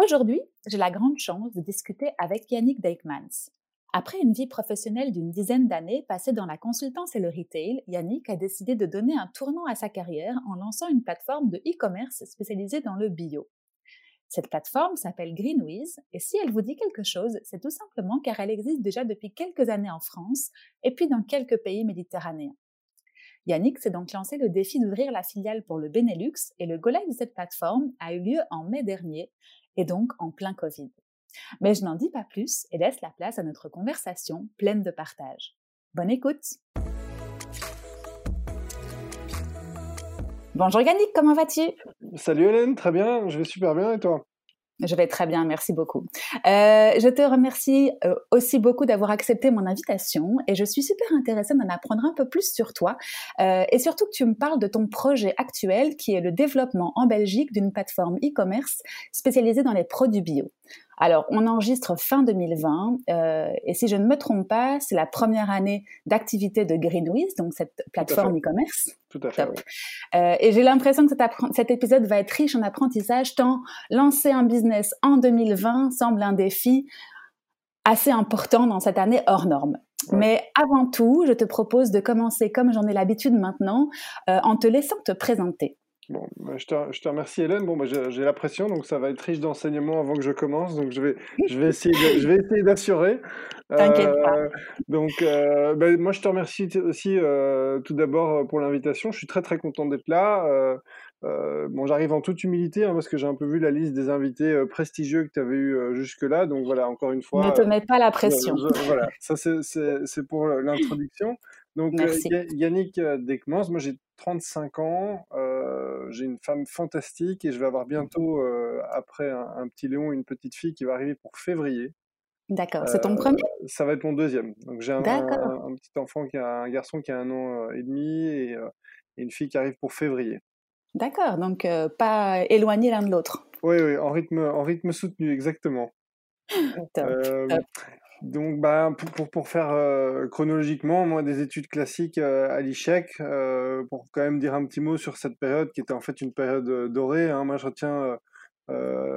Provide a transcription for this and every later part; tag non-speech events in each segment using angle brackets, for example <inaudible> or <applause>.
Aujourd'hui, j'ai la grande chance de discuter avec Yannick Dijkmans. Après une vie professionnelle d'une dizaine d'années passée dans la consultance et le retail, Yannick a décidé de donner un tournant à sa carrière en lançant une plateforme de e-commerce spécialisée dans le bio. Cette plateforme s'appelle Greenwiz et si elle vous dit quelque chose, c'est tout simplement car elle existe déjà depuis quelques années en France et puis dans quelques pays méditerranéens. Yannick s'est donc lancé le défi d'ouvrir la filiale pour le Benelux et le go de cette plateforme a eu lieu en mai dernier et donc en plein Covid. Mais je n'en dis pas plus et laisse la place à notre conversation pleine de partage. Bonne écoute Bonjour Yannick, comment vas-tu? Salut Hélène, très bien, je vais super bien et toi? Je vais très bien, merci beaucoup. Euh, je te remercie euh, aussi beaucoup d'avoir accepté mon invitation et je suis super intéressée d'en apprendre un peu plus sur toi euh, et surtout que tu me parles de ton projet actuel qui est le développement en Belgique d'une plateforme e-commerce spécialisée dans les produits bio. Alors, on enregistre fin 2020 euh, et si je ne me trompe pas, c'est la première année d'activité de Greenwiz, donc cette plateforme e-commerce. Tout à fait. Euh, et j'ai l'impression que cet, cet, épisode va être riche en apprentissage, tant lancer un business en 2020 semble un défi assez important dans cette année hors norme. Mais avant tout, je te propose de commencer comme j'en ai l'habitude maintenant, euh, en te laissant te présenter. Bon, bah, je, te, je, te, remercie Hélène. Bon, bah, j'ai la pression, donc ça va être riche d'enseignements avant que je commence. Donc je vais, je vais essayer, d'assurer. T'inquiète pas. Euh, donc euh, bah, moi je te remercie aussi euh, tout d'abord pour l'invitation. Je suis très très content d'être là. Euh, euh, bon, j'arrive en toute humilité hein, parce que j'ai un peu vu la liste des invités prestigieux que tu avais eu jusque-là. Donc voilà, encore une fois. Ne te mets pas la pression. voilà, ça c'est pour l'introduction. Donc Yannick Dekmans, moi j'ai 35 ans, euh, j'ai une femme fantastique et je vais avoir bientôt, euh, après un, petit Léon, une petite fille qui va arriver pour février. D'accord, c'est ton premier? Ça va être mon deuxième. Donc j'ai un, petit enfant qui a un garçon qui a un an et demi et, une fille qui arrive pour février. D'accord, donc pas éloigné l'un de l'autre. Oui, oui, en rythme, en rythme soutenu, exactement. <laughs> top, top. Donc, bah, pour, pour, pour faire euh, chronologiquement, moi, des études classiques euh, à l'ICHEC, euh, pour quand même dire un petit mot sur cette période qui était en fait une période dorée. Hein. Moi, je retiens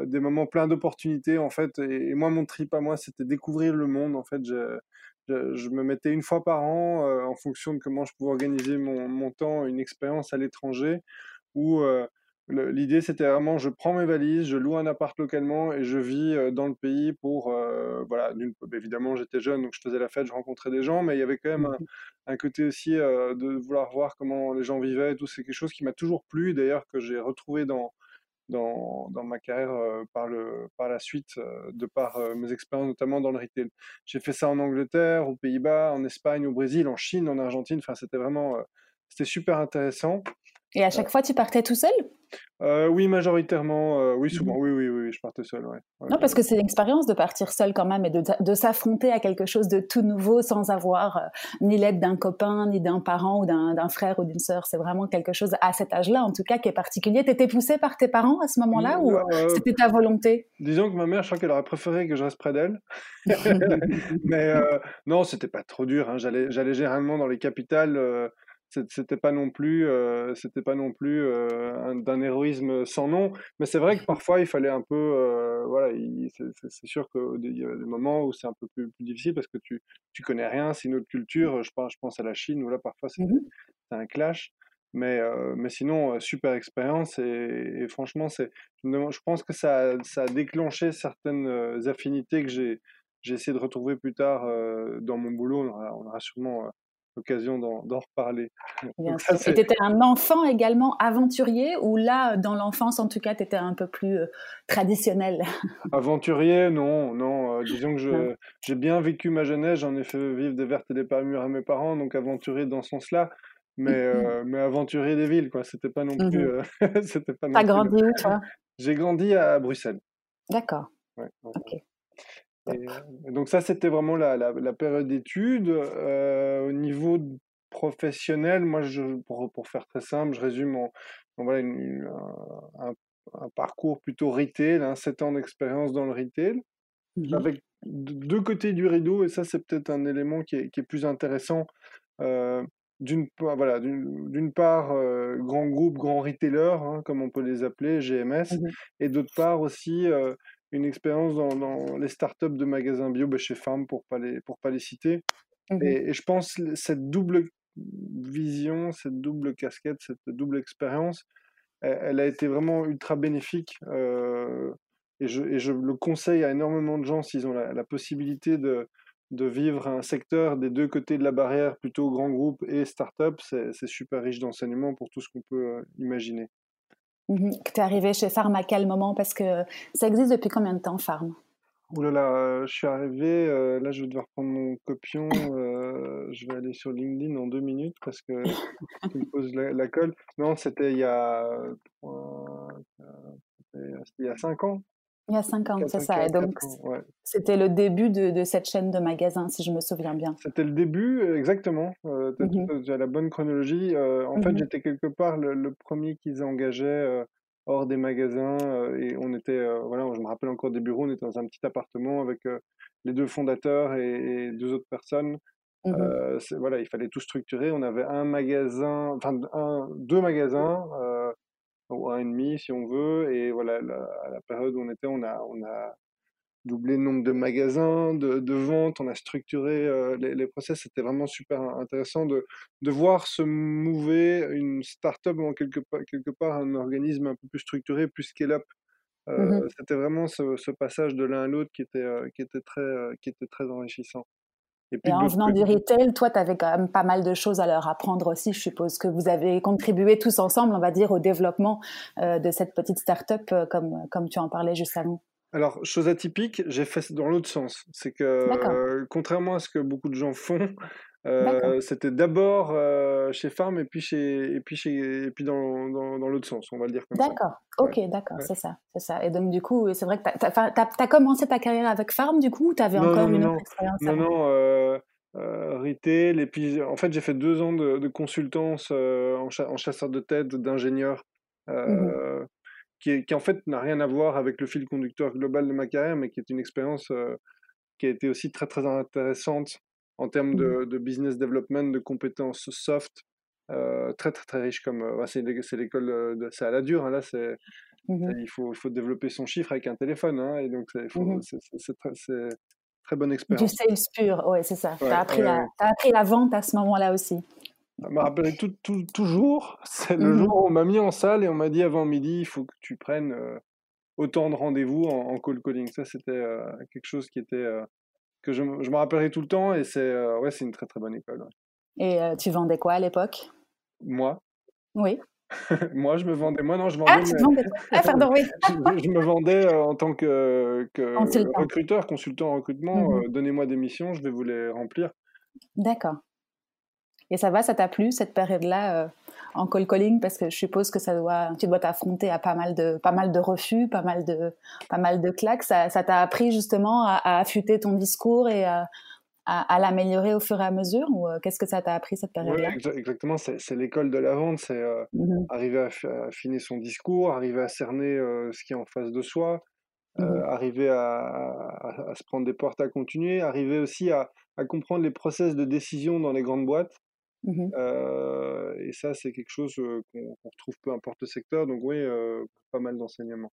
des moments pleins d'opportunités, en fait. Et, moi, mon trip à moi, c'était découvrir le monde. En fait, je, je, je, me mettais une fois par an, en fonction de comment je pouvais organiser mon, mon temps, une expérience à l'étranger, où L'idée, c'était vraiment, je prends mes valises, je loue un appart localement et je vis euh, dans le pays pour, euh, voilà, évidemment, j'étais jeune, donc je faisais la fête, je rencontrais des gens, mais il y avait quand même un, mmh côté aussi euh, de vouloir voir comment les gens vivaient et tout. C'est quelque chose qui m'a toujours plu, d'ailleurs, que j'ai retrouvé dans, dans, dans, ma carrière par, le, par la suite, de par mes expériences, notamment dans le retail. J'ai fait ça en Angleterre, aux Pays-Bas, en Espagne, au Brésil, en Chine, en Argentine. Enfin, c'était vraiment, c'était super intéressant. Et à chaque fois, tu partais tout seul? Euh, oui, majoritairement, euh, oui, souvent, mmh oui, oui, oui, je partais seul, ouais. non, parce que c'est une expérience de partir seul quand même et de, de s'affronter à quelque chose de tout nouveau sans avoir euh, ni l'aide d'un copain, ni d'un parent ou d'un frère ou d'une sœur. C'est vraiment quelque chose à cet âge-là, en tout cas, qui est particulier. T'étais poussé par tes parents à ce moment-là ou c'était ta volonté? Disons que ma mère, je crois qu'elle aurait préféré que je reste près d'elle. <laughs> <laughs> Mais non, c'était pas trop dur. Hein. J'allais généralement dans les capitales c'était pas non plus euh, c'était pas non plus euh, d'un héroïsme sans nom. Mais c'est vrai que <laughs> parfois il fallait un peu euh, voilà c'est sûr qu'il y a des moments où c'est un peu plus, plus, difficile parce que tu tu connais rien c'est une autre culture. Je pense je pense à la Chine où là parfois c'est mmh un clash. Mais mais sinon super expérience et, franchement c'est je pense que ça ça a déclenché certaines affinités que j'ai j'ai essayé de retrouver plus tard dans mon boulot. On aura sûrement l'occasion d'en reparler. <laughs> Et tu étais un enfant également aventurier ou là, dans l'enfance, en tout cas, tu étais un peu plus euh, traditionnel? <laughs> Aventurier, non, non. Euh, disons que j'ai bien vécu ma jeunesse, j'en ai fait vivre des vertes et des pas mûres à mes parents, donc aventurier dans ce sens-là. Mais, euh, mais aventurier des villes, quoi. C'était pas non mmh plus. <laughs> c'était pas T'as grandi où, toi? J'ai grandi à Bruxelles. D'accord. ok. Donc ça, c'était vraiment la, la, période d'études. au niveau professionnel, moi, je, pour, pour, faire très simple, je résume en, voilà, un, un, parcours plutôt retail, hein, 7 ans d'expérience dans le retail, mmh avec deux côtés du rideau, et ça, c'est peut-être un élément qui est, qui est plus intéressant. Euh, d'une voilà, d'une part, euh, grand groupe, grand retailer, hein, comme on peut les appeler, GMS, mmh et d'autre part aussi euh, une expérience dans, dans, les startups de magasins bio bah, chez Farm, pour pas les, pour pas les citer. Mmh et, et, je pense cette double vision, cette double casquette, cette double expérience, elle, a été vraiment ultra bénéfique. Euh, et, je, et, je, le conseille à énormément de gens s'ils ont la, possibilité de, de, vivre un secteur des deux côtés de la barrière, plutôt grand groupe et start-up. C'est super riche d'enseignements pour tout ce qu'on peut euh, imaginer. Mmh tu es arrivé chez Farm à quel moment? Parce que ça existe depuis combien de temps, Farm? Ouh là là, euh, je suis arrivé, euh, là je vais devoir prendre mon copion, euh, je vais aller sur LinkedIn en deux minutes parce que <laughs> tu me poses la, colle. Non, c'était il y a, il y a cinq ans. Il y a cinq ans, c'est ça. Et donc, c'était le début de, de, cette chaîne de magasins, si je me souviens bien. C'était le début, exactement. tu as, mmh la bonne chronologie. en fait, mmh j'étais quelque part le, le premier qu'ils engageaient hors des magasins. Euh, et on était, euh, voilà, je me rappelle encore des bureaux, on était dans un petit appartement avec euh, les deux fondateurs et, deux autres personnes. Mmh voilà, il fallait tout structurer. On avait un magasin, enfin deux magasins, ou un et demi si on veut. Et voilà, à la période où on était, on a, on a doubler le nombre de magasins, de, de ventes, on a structuré euh, les, les, process. C'était vraiment super intéressant de, de voir se mouver une start-up en quelque, quelque part un organisme un peu plus structuré, plus scale-up. Euh, mmh c'était vraiment ce, ce, passage de l'un à l'autre qui était, euh, qui, était très, qui était très enrichissant. Et, puis, en venant du retail, toi, tu avais quand même pas mal de choses à leur apprendre aussi. Je suppose que vous avez contribué tous ensemble, on va dire, au développement de cette petite start-up, comme, comme tu en parlais juste avant. Alors, chose atypique, j'ai fait dans l'autre sens. C'est que, euh, contrairement à ce que beaucoup de gens font, euh, c'était d'abord euh, chez Farm et puis, chez, et puis, chez, et puis dans, dans, dans l'autre sens, on va le dire comme ça. D'accord, ok, d'accord, c'est ça, c'est ça. Et donc, du coup, c'est vrai que tu as, commencé ta carrière avec Farm, du coup, ou tu avais encore une autre expérience Non, non, retail. Et puis, en fait, j'ai fait deux ans de, de consultance en, en, chasseur de tête, d'ingénieur. Mmh qui, en fait n'a rien à voir avec le fil conducteur global de ma carrière, mais qui est une expérience euh, qui a été aussi très très intéressante en termes de, mmh. business development, de compétences soft, euh, très très très riche comme euh, c'est l'école c'est à la dure hein, là c'est mmh il faut développer son chiffre avec un téléphone hein, et donc mmh c'est très, très bonne expérience. Du sales pur, ouais c'est ça. tu as, appris la vente à ce moment-là aussi. Je me rappelle tout, toujours, <laughs> c'est le mmh jour où on m'a mis en salle et on m'a dit avant midi, il faut que tu prennes euh, autant de rendez-vous en, call calling. Ça, c'était euh, quelque chose qui était euh, que je, je, me rappellerai tout le temps et c'est ouais, c'est une très très bonne école. Et tu vendais quoi à l'époque? Moi? Oui. <laughs> moi, je me vendais. Moi, non, je vendais. Ah, tu vendais. Ah, pardon, oui. <laughs> je, me vendais en tant que, que recruteur, consultant en recrutement. Mmh donnez-moi des missions, je vais vous les remplir. D'accord. Et ça va, ça t'a plu cette période-là euh, en call calling parce que je suppose que ça doit, tu dois t'affronter à pas mal de, pas mal de refus, pas mal de, pas mal de claques. Ça, t'a appris justement à, affûter ton discours et à, l'améliorer au fur et à mesure ou euh, qu'est-ce que ça t'a appris cette période-là Exactement, c'est l'école de la vente, c'est euh, mmh arriver à, affiner son discours, arriver à cerner ce qui est en face de soi, mmh arriver à, se prendre des portes à continuer, arriver aussi à, comprendre les process de décision dans les grandes boîtes. Mmh et ça, c'est quelque chose qu'on retrouve peu importe le secteur. Donc oui, pas mal d'enseignements.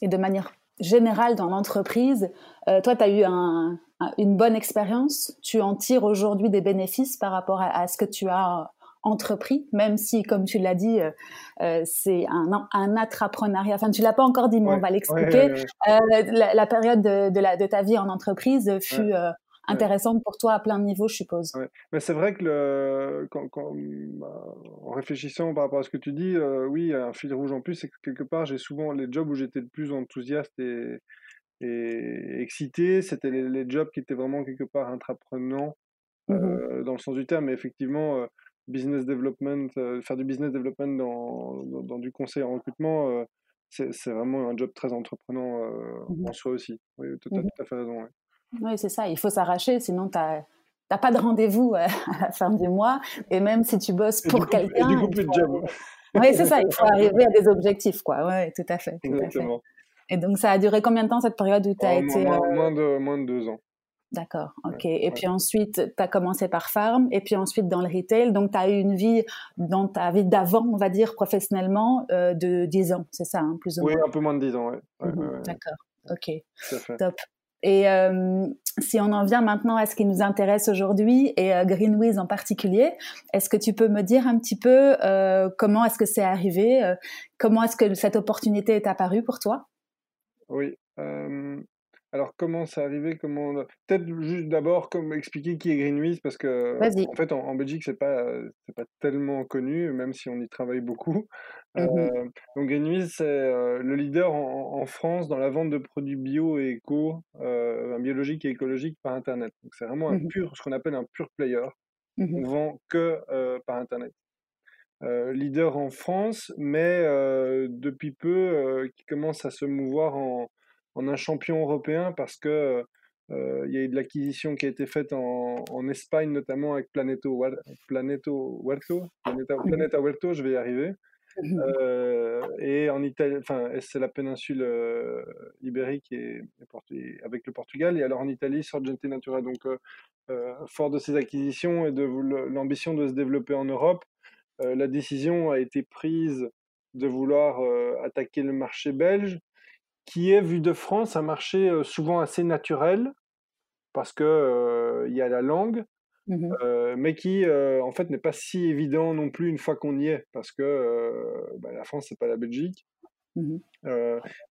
Et de manière générale dans l'entreprise, toi, tu as eu une bonne expérience? Tu en tires aujourd'hui des bénéfices par rapport à, ce que tu as entrepris, même si, comme tu l'as dit, c'est un, un intrapreneuriat. Enfin, tu l'as pas encore dit, mais on va l'expliquer. la, période de, de, la, de, ta vie en entreprise fut intéressante pour toi à plein de niveaux, je suppose. Mais c'est vrai que le, quand, bah, en réfléchissant par rapport à ce que tu dis, euh, oui, un fil rouge en plus, c'est que quelque part, j'ai souvent les jobs où j'étais le plus enthousiaste et, et excité, c'était les, jobs qui étaient vraiment quelque part intraprenants mmh euh, dans le sens du terme. Mais effectivement, euh, business development, faire du business development dans, dans, du conseil en recrutement, c'est vraiment un job très entreprenant mmh en soi aussi. Oui, tu as, tout à fait raison. Oui, c'est ça. Il faut s'arracher, sinon tu n'as pas de rendez-vous <laughs> à la fin du mois. Et même si tu bosses pour quelqu'un. Du coup, plus de job. <laughs> Oui, c'est ça. Il faut arriver à des objectifs, quoi. Oui, tout à fait. Exactement. Et donc, ça a duré combien de temps cette période où tu as oh, été. Moins, de, moins de deux ans. D'accord, ok. et puis ensuite, tu as commencé par Farm, et puis ensuite dans le retail. Donc, tu as eu une vie dans ta vie d'avant, on va dire, professionnellement, euh, de 10 ans, c'est ça, hein, plus ou moins Oui, un peu moins de 10 ans, oui. Mhm, d'accord, ok. Top. Et euh, si on en vient maintenant à ce qui nous intéresse aujourd'hui, et euh, Greenwiz en particulier, est-ce que tu peux me dire un petit peu comment est-ce que c'est arrivé Comment est-ce que cette opportunité est apparue pour toi? Oui. Alors, comment ça arrivé comment Peut-être juste d'abord comme expliquer qui est Greenwiz parce que en fait en, Belgique c'est pas c'est pas tellement connu même si on y travaille beaucoup. Mmh euh, donc Greenwiz c'est euh, le leader en, France dans la vente de produits bio et éco, euh, biologiques et écologiques par internet. Donc c'est vraiment un mmh pur ce qu'on appelle un pur player. Mmh on vend que par internet. leader en France, mais depuis peu qui commence à se mouvoir en en un champion européen parce que euh, il y a eu de l'acquisition qui a été faite en, en Espagne, notamment avec Planeto, Planeto Huerto, Planeta, mmh Planeta Huerto, je vais y arriver. Mmh euh, et en Italie, enfin, c'est la péninsule euh, ibérique et, avec le Portugal. Et alors en Italie, Sorgente Natura. Donc, fort de ces acquisitions et de l'ambition de se développer en Europe, la décision a été prise de vouloir attaquer le marché belge qui est, vu de France, un marché souvent assez naturel, parce qu'il il y a la langue, mmh mais qui, en fait, n'est pas si évident non plus une fois qu'on y est, parce que bah, la France, c'est pas la Belgique. Mmh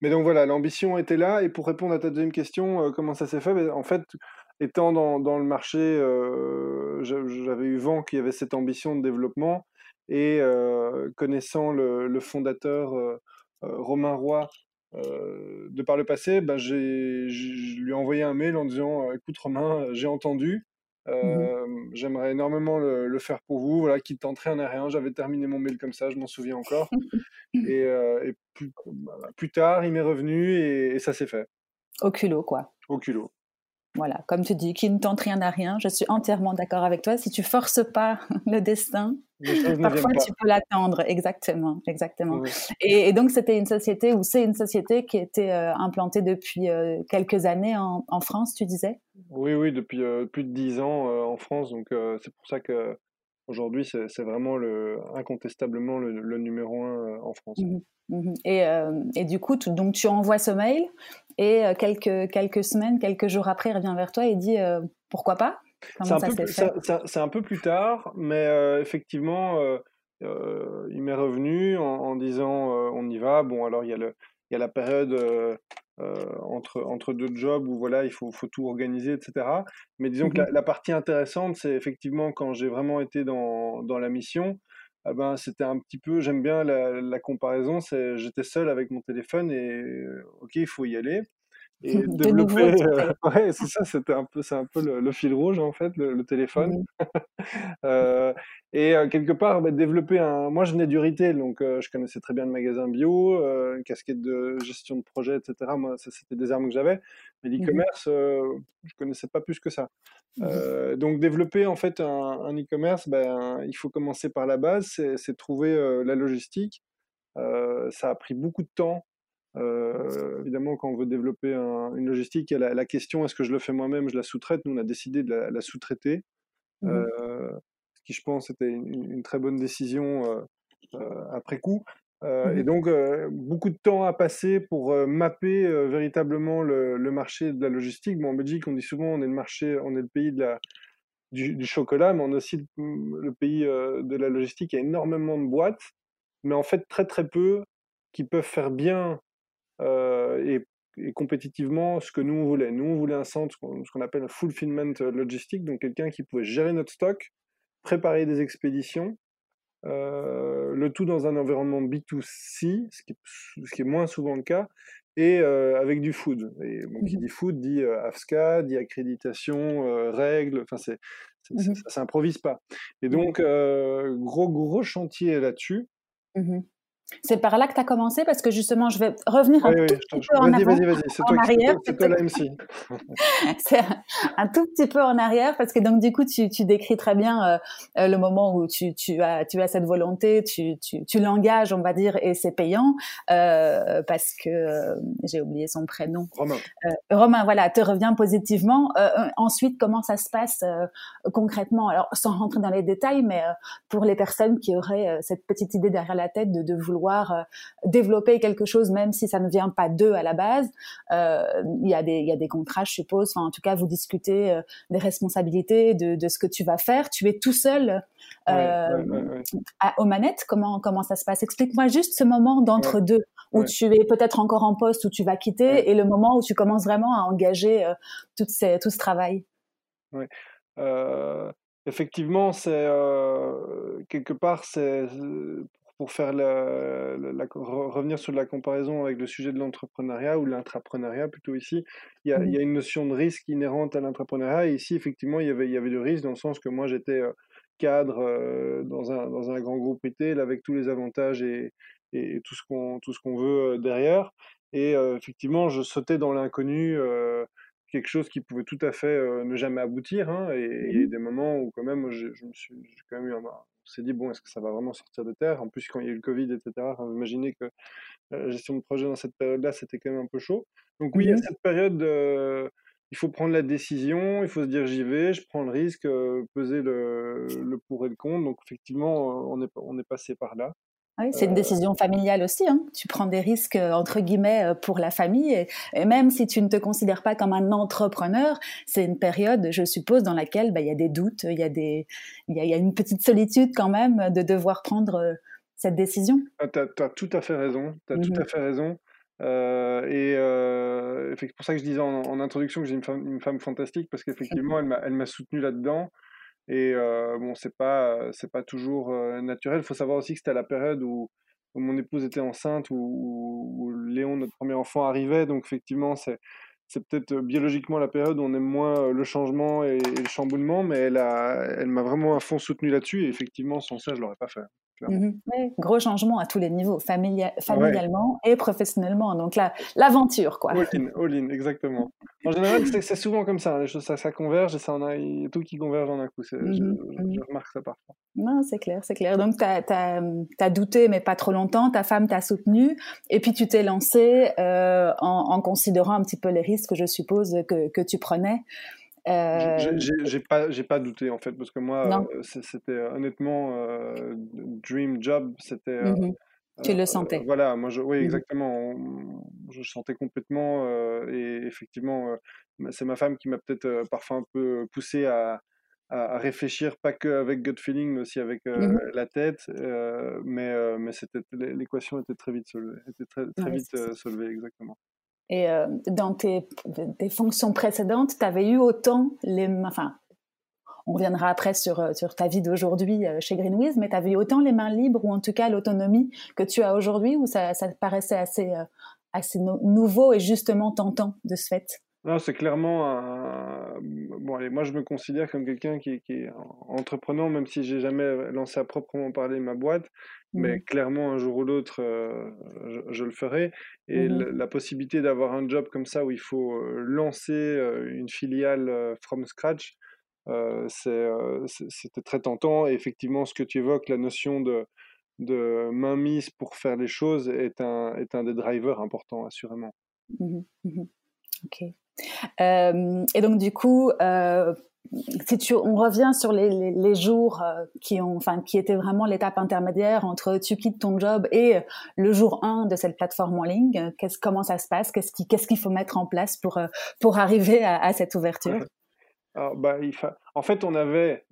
mais donc voilà, l'ambition était là. Et pour répondre à ta deuxième question, comment ça s'est fait? Ben, En fait, étant dans, dans le marché, j'avais eu vent qu'il y avait cette ambition de développement. Et connaissant le, le fondateur Romain Roy, euh, de par le passé, bah, je lui ai envoyé un mail en disant euh, Écoute, Romain, euh, j'ai entendu, mmh j'aimerais énormément le, faire pour vous. Voilà, qui tenterait un rien. J'avais terminé mon mail comme ça, je m'en souviens encore. <laughs> et, bah, plus, tard, il m'est revenu et, et ça s'est fait. Au culot, quoi. Au culot. Voilà, comme tu dis, qui ne tente rien à rien. Je suis entièrement d'accord avec toi. Si tu forces pas <laughs> le destin, parfois tu peux l'attendre. Exactement, exactement. Et, donc c'était une société ou c'est une société qui était euh, implantée depuis euh, quelques années en, France, tu disais? Oui, oui, depuis euh, plus de dix ans en France. Donc c'est pour ça que aujourd'hui c'est vraiment le, incontestablement le, numéro un en France. Mmh mmh et, et, du coup, donc tu envoies ce mail et euh, quelques, quelques semaines, quelques jours après, il revient vers toi et dit euh, pourquoi pas? C'est un, peu plus tard, mais euh, effectivement, il m'est revenu en, disant on y va. Bon, alors il y a, le, il y a la période entre, entre deux jobs où voilà, il faut, faut tout organiser, etc. Mais disons que la, mmh la, partie intéressante, c'est effectivement quand j'ai vraiment été dans, dans la mission. Ah ben, c'était un petit peu, j'aime bien la, la comparaison, c'est j'étais seul avec mon téléphone et ok, il faut y aller. Et <laughs> développer, euh, <laughs> ouais, c'est ça, c'était un peu, c'est un peu le, fil rouge en fait, le, téléphone. Mmh <laughs> euh, et euh, quelque part, bah, développer un. Moi, je venais du retail, donc je connaissais très bien le magasin bio, une casquette de gestion de projet, etc. Moi, ça, c'était des armes que j'avais. Mais mmh l'e-commerce, je connaissais pas plus que ça. Mmh donc, développer en fait un, e-commerce, ben, il faut commencer par la base, c'est trouver la logistique. ça a pris beaucoup de temps. Euh, évidemment, quand on veut développer une logistique, il y a la, question est-ce que je le fais moi-même, je la sous-traite? Nous, on a décidé de la, sous-traiter, mmh euh, ce qui, je pense, était une, très bonne décision euh, après coup. Mmh et donc, beaucoup de temps à passer pour mapper véritablement le, marché de la logistique. Bon, en Belgique, on dit souvent on est le marché, on est le pays de la, du, chocolat, mais on est aussi le, pays de la logistique. Il y a énormément de boîtes, mais en fait très très peu qui peuvent faire bien euh, et, compétitivement ce que nous on voulait. Nous on voulait un centre, ce qu'on appelle un fulfillment logistique, donc quelqu'un qui pouvait gérer notre stock, préparer des expéditions, euh, le tout dans un environnement B2C, ce qui, est, ce qui est moins souvent le cas, et euh, avec du food. Et qui mmh dit food dit AFSCA, dit accréditation, règles, enfin c'est, mmh ça s'improvise pas. Et mmh donc gros gros chantier là-dessus. C'est par là que tu as commencé parce que justement, je vais revenir un tout petit peu en avant, en arrière. C'est toi la <laughs> MC. c'est un, tout petit peu en arrière parce que donc du coup, tu, tu décris très bien euh, euh, le moment où tu, tu, as, tu as cette volonté, tu, tu, tu l'engages, on va dire, et c'est payant euh, parce que euh, j'ai oublié son prénom. Romain. Romain, voilà, te revient positivement. ensuite, comment ça se passe concrètement? Alors, sans rentrer dans les détails, mais pour les personnes qui auraient cette petite idée derrière la tête de, de vouloir euh, développer quelque chose, même si ça ne vient pas d'eux à la base. Euh, il y a des il y a des contrats, je suppose. Enfin, en tout cas, vous discutez euh, des responsabilités, de, de ce que tu vas faire. Tu es tout seul aux manettes. Comment comment ça se passe? Explique-moi juste ce moment d'entre deux où tu es peut-être encore en poste, où tu vas quitter, et le moment où tu commences vraiment à engager tout, ces, tout ce travail. Oui. effectivement, c'est quelque part, c'est pour faire la, revenir sur la comparaison avec le sujet de l'entrepreneuriat ou l'intrapreneuriat plutôt ici, il y, a, il y, a, mmh une notion de risque inhérente à l'entrepreneuriat. Et ici, effectivement, il y avait, il y avait du risque dans le sens que moi, j'étais euh, cadre euh, dans, un, dans un grand groupe retail avec tous les avantages et, et tout ce qu'on qu'on veut euh, derrière. Et effectivement, je sautais dans l'inconnu quelque chose qui pouvait tout à fait ne jamais aboutir. Hein, et il y a eu mmh des moments où quand même, je, je me suis quand même eu un, on s'est dit, bon, est-ce que ça va vraiment sortir de terre? En plus, quand il y a eu le Covid, etc., imaginez que la gestion de projet dans cette période-là, c'était quand même un peu chaud. Donc oui, il y a mmh cette période, il faut prendre la décision, il faut se dire, j'y vais, je prends le risque, peser le, le, pour et le contre. Donc effectivement, on est, on est passé par là. Oui, c'est une décision familiale aussi. Hein. Tu prends des risques euh, entre guillemets euh, pour la famille et, même si tu ne te considères pas comme un entrepreneur, c'est une période, je suppose, dans laquelle bah, il y a des doutes, il y a des, il y a, une petite solitude quand même de devoir prendre euh, cette décision. Ah, tu as, tout à fait raison. Tout mmh à fait raison. Euh, et euh, c'est pour ça que je disais en, introduction que j'ai une femme, une femme fantastique parce qu'effectivement, elle m'a soutenu là-dedans. Et bon, c'est pas, c'est pas toujours naturel. Il faut savoir aussi que c'était à la période où, mon épouse était enceinte, où, Léon, notre premier enfant, arrivait. Donc effectivement, c'est, c'est peut-être biologiquement la période où on aime moins le changement et, le chamboulement, mais elle, a, elle m'a vraiment à fond soutenu là-dessus. Et effectivement, sans ça, je l'aurais pas fait. Mmh gros changement à tous les niveaux, familialement et professionnellement. Donc là, l'aventure, quoi. All in, all in, exactement. <laughs> En général, c'est souvent comme ça. Hein, les choses, ça, ça converge et ça en a, y tout qui converge en un coup. Mmh je, mmh je, remarque ça parfois. Non, c'est clair, c'est clair. Donc, tu as, douté, mais pas trop longtemps. Ta femme t'a soutenu. Et puis, tu t'es lancé euh, en, en, considérant un petit peu les risques, je suppose, que, que tu prenais. Euh... J'ai pas, j'ai pas douté en fait parce que moi, euh, c'était euh, honnêtement euh, dream job, c'était. Mmh tu le sentais. voilà, moi, je, oui, mmh exactement. je sentais complètement et effectivement, c'est ma femme qui m'a peut-être parfois un peu poussé à, à, réfléchir, pas qu'avec gut feeling, mais aussi avec mmh la tête. mais mais c'était l'équation était très vite solvée, était très, très vite solvée, exactement. Et euh, dans tes, fonctions précédentes, tu avais eu autant les enfin, on reviendra après sur, euh, sur ta vie d'aujourd'hui euh, chez Greenwiz, mais tu avais eu autant les mains libres, ou en tout cas l'autonomie que tu as aujourd'hui, ou ça, paraissait assez, assez nouveau et justement tentant de ce fait? Non, c'est clairement un... Bon, allez, moi, je me considère comme quelqu'un qui, qui, est entrepreneur, même si j'ai jamais lancé à proprement parler ma boîte. Mais mmh. clairement, un jour ou l'autre, euh, je, le ferai. Et mmh la possibilité d'avoir un job comme ça où il faut euh, lancer euh, une filiale from scratch, c'était très tentant. Et effectivement, ce que tu évoques, la notion de, de mainmise pour faire les choses est un, est un des drivers importants, assurément. Mmh ok. Et donc, du coup, si tu, on revient sur les, les, jours euh, qui ont, enfin, qui étaient vraiment l'étape intermédiaire entre tu quittes ton job et le jour 1 de cette plateforme en ligne, comment ça se passe, qu'est-ce qui, qu'est-ce qu'il faut mettre en place pour, euh, pour arriver à, cette ouverture? Bah, En fait, on avait,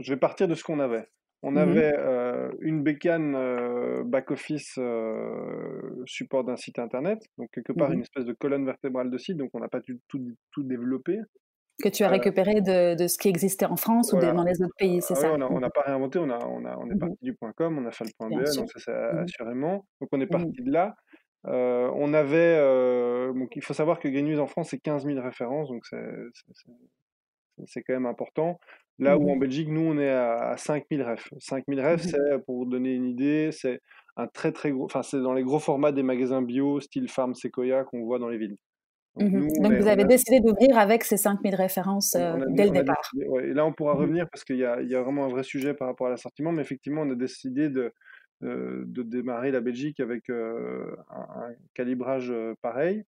je vais partir de ce qu'on avait. On mmh avait euh, une bécane back-office support d'un site internet, donc quelque part mmh une espèce de colonne vertébrale de site, donc on n'a pas tout, tout, tout développé. Que tu as récupéré de, de, ce qui existait en France ou dans les autres pays, c'est ah ça? On n'a pas réinventé, on, a, on, a, on est mmh parti du point .com, on a fait le point .be, donc ça c'est mmh assurément. Donc on est parti de là. Euh, on avait, euh, donc il faut savoir que Green en France c'est 15 000 références, donc c'est quand même important. Là où en Belgique, nous on est à, 5 000 refs. 5 000 refs, c'est pour vous donner une idée, c'est un très très gros, enfin c'est dans les gros formats des magasins bio, style Farm Sequoia qu'on voit dans les villes. Donc, mmh vous avez décidé d'ouvrir avec ces 5000 références dès le départ. et là, on pourra mmh revenir parce qu'il y, y, a vraiment un vrai sujet par rapport à l'assortiment, mais effectivement, on a décidé de, de démarrer la Belgique avec un, calibrage pareil.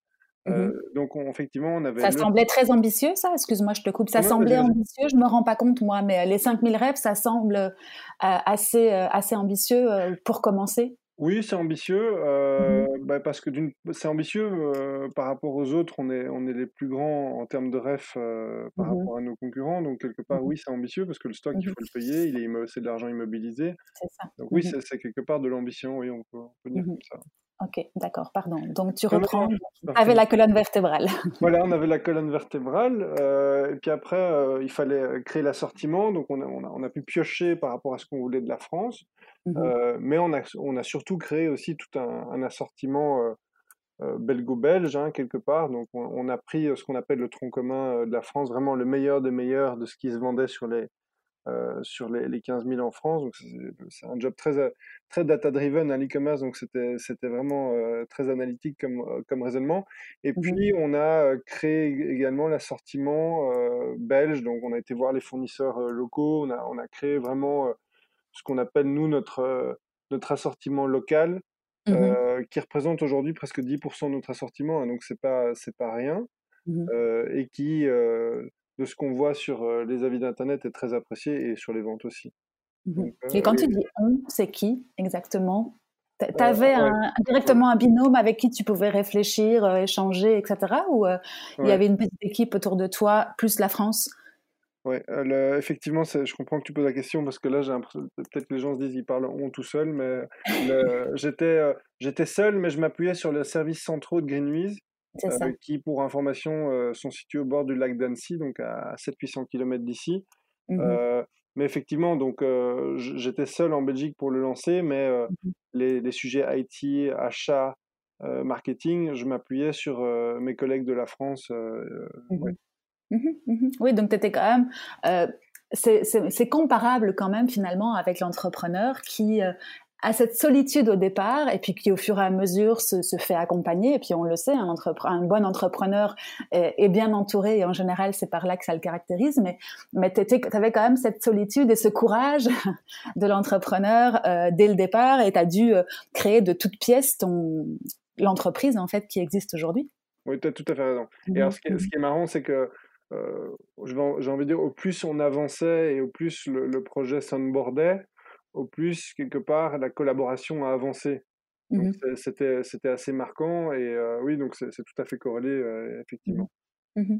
Mmh donc effectivement, on avait. Ça semblait très ambitieux, ça? Excuse-moi, je te coupe. Ça semblait ambitieux. Je me rends pas compte moi, mais les 5000 rêves, ça semble assez assez ambitieux pour commencer. Oui, c'est ambitieux, euh, mmh bah, parce que c'est ambitieux euh, par rapport aux autres, on est, on est les plus grands en termes de euh, par mmh rapport à nos concurrents, donc quelque part, oui, c'est ambitieux parce que le stock, il faut le payer, il est, c'est de l'argent immobilisé. C'est ça. Donc oui, c'est quelque part de l'ambition, oui, on peut, on peut dire comme ça. Ok, d'accord, pardon. Donc tu reprends. On avait la colonne vertébrale. <laughs> Voilà, on avait la colonne vertébrale. Euh, et puis après, euh, il fallait créer l'assortiment. Donc on a, on, a, on a, pu piocher par rapport à ce qu'on voulait de la France. Euh, mais on a, on a surtout créé aussi tout un, un assortiment belgo-belge, hein, quelque part. Donc on, a pris ce qu'on appelle le tronc commun de la France, vraiment le meilleur des meilleurs de ce qui se vendait sur les, euh, sur les, les, 15 000 en France. Donc c'est un job très, euh, très data-driven à l'e-commerce, donc c'était vraiment euh, très analytique comme, comme raisonnement. Et mmh puis on a créé également l'assortiment belge, donc on a été voir les fournisseurs locaux, on a, on a créé vraiment ce qu'on appelle nous notre, notre assortiment local. Mmh qui représente aujourd'hui presque 10% de notre assortiment, hein, donc c'est pas c'est pas rien, mmh et qui de ce qu'on voit sur les avis d'Internet est très apprécié et sur les ventes aussi. Mmh et quand tu dis on, c'est qui exactement? Tu avais directement un binôme avec qui tu pouvais réfléchir, échanger, etc. Ou il y avait une petite équipe autour de toi, plus la France? Oui, effectivement, je comprends que tu poses la question parce que là, j'ai peut-être que les gens se disent ils parlent on tout seul, mais j'étais seul, mais je m'appuyais sur le service centraux de Greenwiz euh, qui, pour information, euh, sont situés au bord du lac d'Annecy, donc à 700-800 km d'ici. Mmh euh, mais effectivement, donc j'étais seul en Belgique pour le lancer, mais mmh les, les, sujets IT, achat, marketing, je m'appuyais sur mes collègues de la France. Mmh oui, donc tu étais quand même c'est comparable quand même finalement avec l'entrepreneur qui à cette solitude au départ et puis qui au fur et à mesure se, se fait accompagner et puis on le sait un, un bon entrepreneur est, bien entouré et en général c'est par là que ça le caractérise mais mais tu avais quand même cette solitude et ce courage <laughs> de l'entrepreneur euh, dès le départ et tu as dû euh, créer de toutes pièces ton l'entreprise en fait qui existe aujourd'hui. Oui, tu as tout à fait raison. Et alors ce qui est, ce qui est marrant c'est que euh, j'ai envie de dire au plus on avançait et au plus le, le projet s'onboardait, au plus, quelque part, la collaboration a avancé. Mmh c'était, assez marquant et oui, donc c'est, tout à fait corrélé, mmh effectivement. Mmh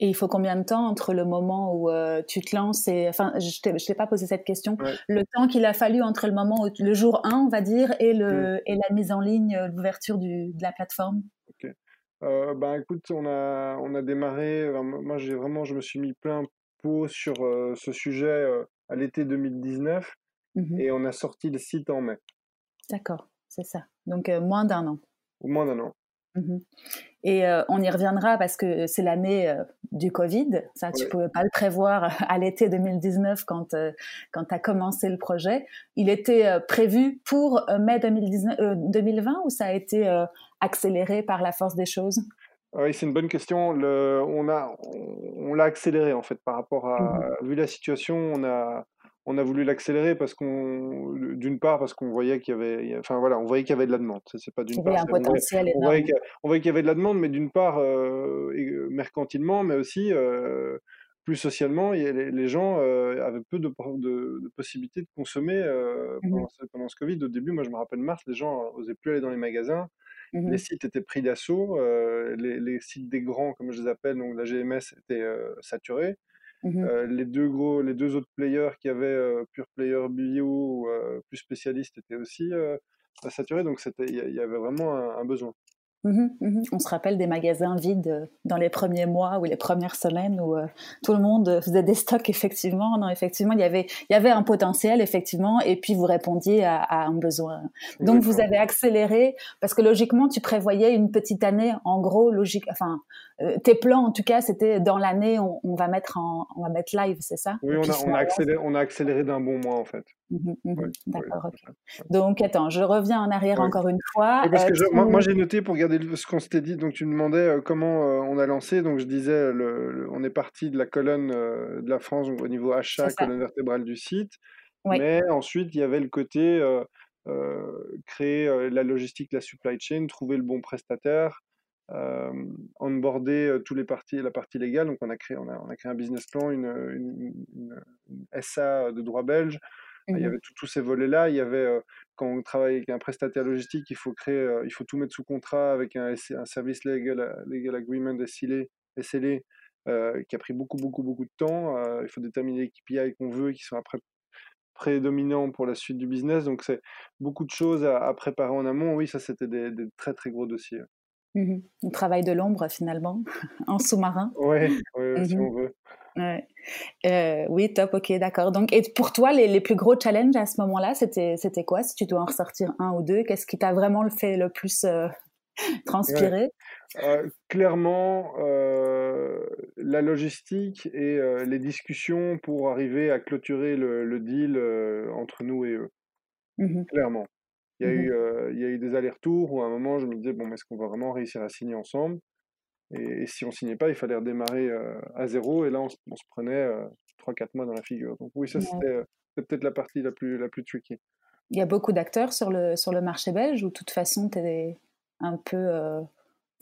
et il faut combien de temps entre le moment où tu te lances et, enfin, je t'ai, t'ai pas posé cette question, le temps qu'il a fallu entre le moment où le jour 1, on va dire, et, le, et la mise en ligne, l'ouverture de la plateforme? Ok. Ben écoute, on a, on a démarré, moi j'ai vraiment, je me suis mis plein pot sur ce sujet à l'été 2019. Mmh et on a sorti le site en mai. D'accord, c'est ça. Donc euh, moins d'un an. Moins d'un an. Mmh et euh, on y reviendra parce que c'est l'année euh, du Covid. Ça, tu ne pouvais pas le prévoir à l'été 2019 quand, quand tu as commencé le projet. Il était prévu pour mai 2020 ou ça a été accéléré par la force des choses? Oui, c'est une bonne question. Le, on a, on, l'a accéléré en fait par rapport à, mmh vu la situation, on a, on a voulu l'accélérer parce qu'on, d'une part, parce qu'on voyait qu'il y avait, enfin voilà, on voyait qu'il y avait de la demande. C'est pas d'une part. Un potentiel on, voyait, on voyait qu'il y avait de la demande, mais d'une part, euh, euh, mercantilement, mais aussi euh, plus socialement, les, gens avaient peu de, de, possibilités de consommer mmh pendant, ce Covid. Au début, moi, je me rappelle mars, les gens n'osaient plus aller dans les magasins. Mmh les sites étaient pris d'assaut. Les, les, sites des grands, comme je les appelle, donc la GMS, étaient saturés. Mmh euh, les deux gros, les deux autres players qui avaient euh, Pure Player Bio ou euh, plus spécialistes étaient aussi saturés, donc il y, avait vraiment un besoin. Mmh mmh On se rappelle des magasins vides euh, dans les premiers mois ou les premières semaines où euh, tout le monde faisait des stocks <laughs> effectivement. Non, effectivement, il y avait il y avait un potentiel effectivement et puis vous répondiez à, un besoin. Donc vous avez accéléré parce que logiquement tu prévoyais une petite année en gros logique. Enfin euh, tes plans en tout cas c'était dans l'année on, va mettre en on va mettre live c'est ça? Oui on a, on a accéléré on a accéléré d'un bon mois en fait. Mmh mmh D'accord, ok. Donc, attends, je reviens en arrière encore une fois. parce que moi, j'ai noté pour garder ce qu'on s'était dit. Donc, tu me demandais comment on a lancé. Donc, je disais, le, on est parti de la colonne de la France au niveau achat, colonne vertébrale du site. Mais ensuite, il y avait le côté créer la logistique, la supply chain, trouver le bon prestataire, euh, onboarder tous les parties, la partie légale. Donc, on a créé, on a, on a créé un business plan, une, une, SA de droit belge. Il y mmh avait tous ces volets-là. Il y avait, quand on travaille avec un prestataire logistique, il faut créer, il faut tout mettre sous contrat avec un, un service legal, legal agreement SLA, SLA qui a pris beaucoup, beaucoup, beaucoup de temps. il faut déterminer les KPI qu'on veut, qui sont après prédominants pour la suite du business. Donc, c'est beaucoup de choses à, préparer en amont. Oui, ça, c'était des, très, très gros dossiers. Mmh un travail de l'ombre, finalement, <laughs> en sous-marin. Oui, si mmh on veut. Euh, oui, top, ok, d'accord. Donc, et pour toi, les, les, plus gros challenges à ce moment-là, c'était, c'était quoi? Si tu dois en ressortir un ou deux, qu'est-ce qui t'a vraiment fait le plus euh, <laughs> transpirer? Euh, Clairement, la logistique et les discussions pour arriver à clôturer le, deal entre nous et eux. Mmh clairement. Il y, a eu, il y a eu des allers-retours où à un moment, je me disais, bon, est-ce qu'on va vraiment réussir à signer ensemble? Et, si on signait pas, il fallait redémarrer à zéro. Et là, on, se, prenait 3-4 mois dans la figure. Donc oui, ça, c'était peut-être la partie la plus, la plus tricky. Il y a beaucoup d'acteurs sur le, sur le marché belge ou de toute façon, tu es un peu...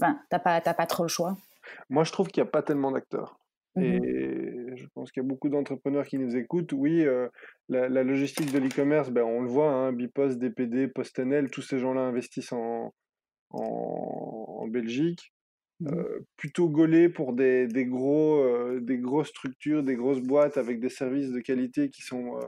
Enfin, tu n'as pas, pas trop le choix? Moi, je trouve qu'il n'y a pas tellement d'acteurs. Mmh et je pense qu'il y a beaucoup d'entrepreneurs qui nous écoutent. Oui, la, logistique de l'e-commerce, ben, on le voit, hein, Bipost, DPD, PostNL, tous ces gens-là investissent en, en, Belgique. Mmh euh, plutôt gaulé pour des, des gros, euh, des grosses structures, des grosses boîtes avec des services de qualité qui sont. Euh,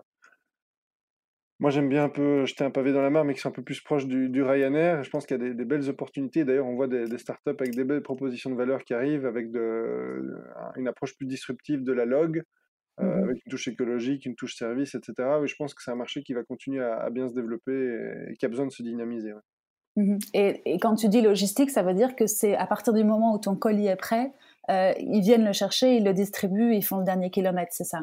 moi, j'aime bien un peu jeter un pavé dans la mare, mais qui sont un peu plus proches du, du Ryanair. je pense qu'il y a des, belles opportunités. D'ailleurs, on voit des, des, startups avec des belles propositions de valeur qui arrivent, avec de, une approche plus disruptive de la log, mmh avec une touche écologique, une touche service, etc. Oui, je pense que c'est un marché qui va continuer à, bien se développer et, qui a besoin de se dynamiser. Mmh et, quand tu dis logistique, ça veut dire que c'est à partir du moment où ton colis est prêt, euh, ils viennent le chercher, ils le distribuent, ils font le dernier kilomètre, c'est ça?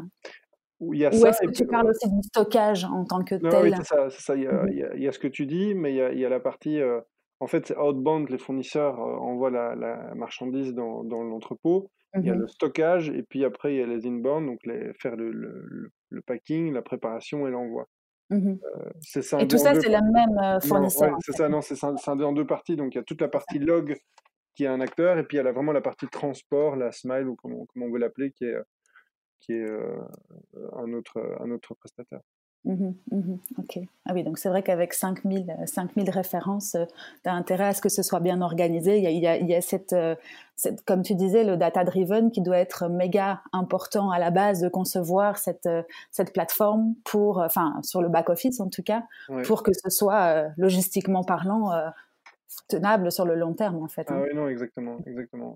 Ou est-ce que tu parles aussi du stockage en tant que tel? Oui, c'est ça. ça. Il, y a, mmh il, y a, ce que tu dis, mais il y a, il y a la partie. Euh, en fait, outbound, les fournisseurs euh, envoient la, la, marchandise dans, dans l'entrepôt. Il y a mmh le stockage, et puis après, il y a les inbound, donc les, faire le, le, le packing, la préparation et l'envoi. Mmh euh, et tout ça, c'est la même euh, fournisseur. c'est ça, non, c'est scindé en deux parties. Donc, il y a toute la partie log qui est un acteur, et puis il y a vraiment la partie transport, la smile, ou comment, comment on veut l'appeler, qui est, qui est euh, un, autre, un autre prestataire. Mmh mmh ok. Ah oui, donc c'est vrai qu'avec 5000, 5000 euh, références, euh, tu as intérêt à ce que ce soit bien organisé. Il y a, il y a, il y a cette, euh, cette, comme tu disais, le data-driven qui doit être méga important à la base de concevoir cette, cette plateforme pour, enfin, sur le back-office en tout cas, pour que ce soit logistiquement parlant tenable sur le long terme en fait. Ah hein. oui, non, exactement, exactement.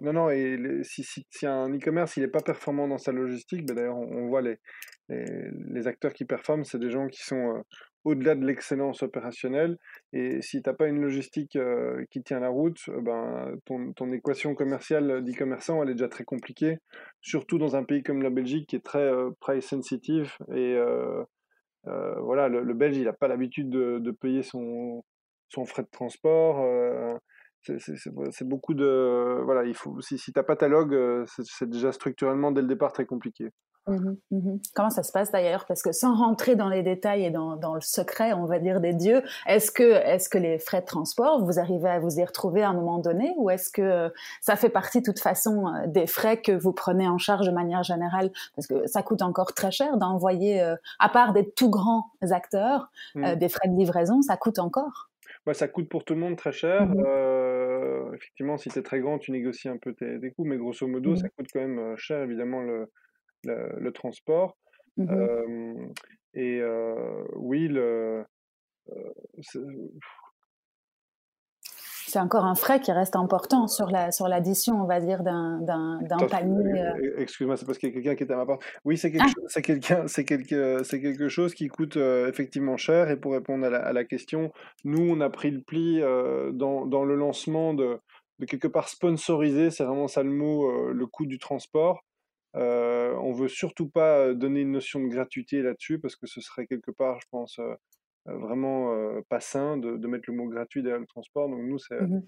non, non, et si, si, si, un e-commerce il n'est pas performant dans sa logistique, ben d'ailleurs on, voit les, les, acteurs qui performent, c'est des gens qui sont au-delà de l'excellence opérationnelle. Et si tu n'as pas une logistique qui tient la route, ben, ton, équation commerciale d'e-commerçant, elle est déjà très compliquée, surtout dans un pays comme la Belgique qui est très price sensitive. Et voilà, le, Belge, il n'a pas l'habitude de, payer son, son frais de transport. c'est beaucoup de. Voilà, si, si tu n'as pas ta log, c'est déjà structurellement dès le départ très compliqué. Mmh mmh Comment ça se passe d'ailleurs? Parce que sans rentrer dans les détails et dans, dans le secret, on va dire, des dieux, est-ce que, est que les frais de transport, vous arrivez à vous y retrouver à un moment donné ou est-ce que euh, ça fait partie de toute façon euh, des frais que vous prenez en charge de manière générale? Parce que ça coûte encore très cher d'envoyer, euh, à part des tout grands acteurs, mmh. des frais de livraison, ça coûte encore? Bah, ça coûte pour tout le monde très cher. effectivement, si tu es très grand, tu négocies un peu tes, tes coûts, mais grosso modo, ça coûte quand même cher, évidemment, le, le, transport. Mmh et oui, le, c'est encore un frais qui reste important sur la sur l'addition, on va dire, d'un d'un panier. Excuse-moi, c'est parce qu'il y a quelqu'un qui est à ma part. Oui, c'est quelque, ah! quelqu'un, c'est quelque, c'est quelque chose qui coûte effectivement cher. Et pour répondre à la, à la, question, nous, on a pris le pli dans, dans, le lancement de, de quelque part sponsoriser, c'est vraiment ça le mot, le coût du transport. Euh, on veut surtout pas donner une notion de gratuité là-dessus parce que ce serait quelque part, je pense, vraiment pas sain de, mettre le mot gratuit derrière le transport. Donc nous, c'est, mmh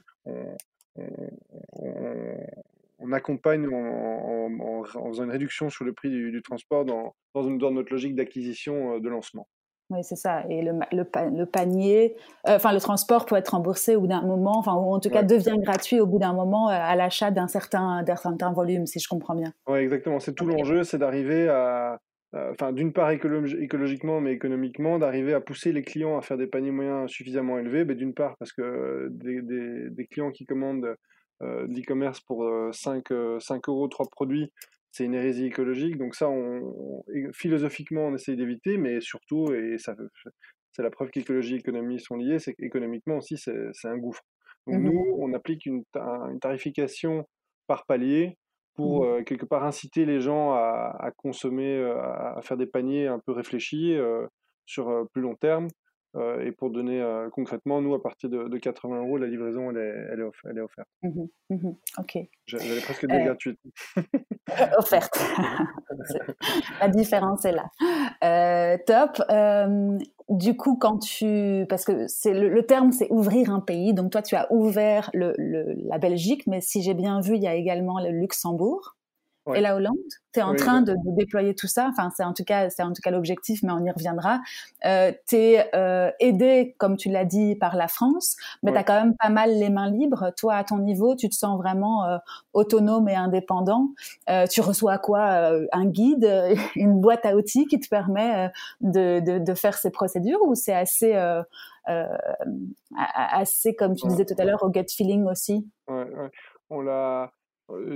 on, accompagne en, faisant une réduction sur le prix du, transport dans, dans notre logique d'acquisition de lancement. Oui, c'est ça. Et le, le, panier, euh, enfin le transport peut être remboursé au bout d'un moment, enfin ou en tout cas devient gratuit au bout d'un moment euh, à l'achat d'un certain, certain volume, si je comprends bien. Oui, exactement. C'est tout l'enjeu, c'est d'arriver à, enfin d'une part écologiquement, mais économiquement, d'arriver à pousser les clients à faire des paniers moyens suffisamment élevés. Mais d'une part parce que des, des, clients qui commandent euh, de l'e-commerce pour 5, 5 euros, 3 produits, c'est une hérésie écologique. Donc ça, on, philosophiquement, on essaye d'éviter, mais surtout, et ça, c'est la preuve qu'écologie et économie sont liées, c'est qu'économiquement aussi, c'est un gouffre. Donc mmh nous, on applique une, tarification par palier pour mmh euh, quelque part inciter les gens à, consommer, euh, à, faire des paniers un peu réfléchis euh, sur plus long terme. Euh, et pour donner euh, concrètement, nous, à partir de, 80 euros, la livraison, elle est, elle est, elle est offerte. Mmh mmh ok. J'allais presque dire gratuite. <laughs> offerte. <laughs> la différence est là. Euh, top. du coup, quand tu, parce que c'est le, terme, c'est ouvrir un pays. Donc toi, tu as ouvert le, la Belgique, mais si j'ai bien vu, il y a également le Luxembourg et la Hollande. Tu es en train de, déployer tout ça. Enfin, c'est en tout cas, c'est en tout cas l'objectif, mais on y reviendra. Euh, tu es euh, aidé, comme tu l'as dit, par la France, mais tu as quand même pas mal les mains libres. Toi, à ton niveau, tu te sens vraiment euh, autonome et indépendant. Euh, tu reçois quoi euh, Un guide, <laughs> une boîte à outils qui te permet de, de, de, faire ces procédures ou c'est assez, assez, comme tu disais tout à l'heure, au gut feeling aussi? Ouais, ouais. On l'a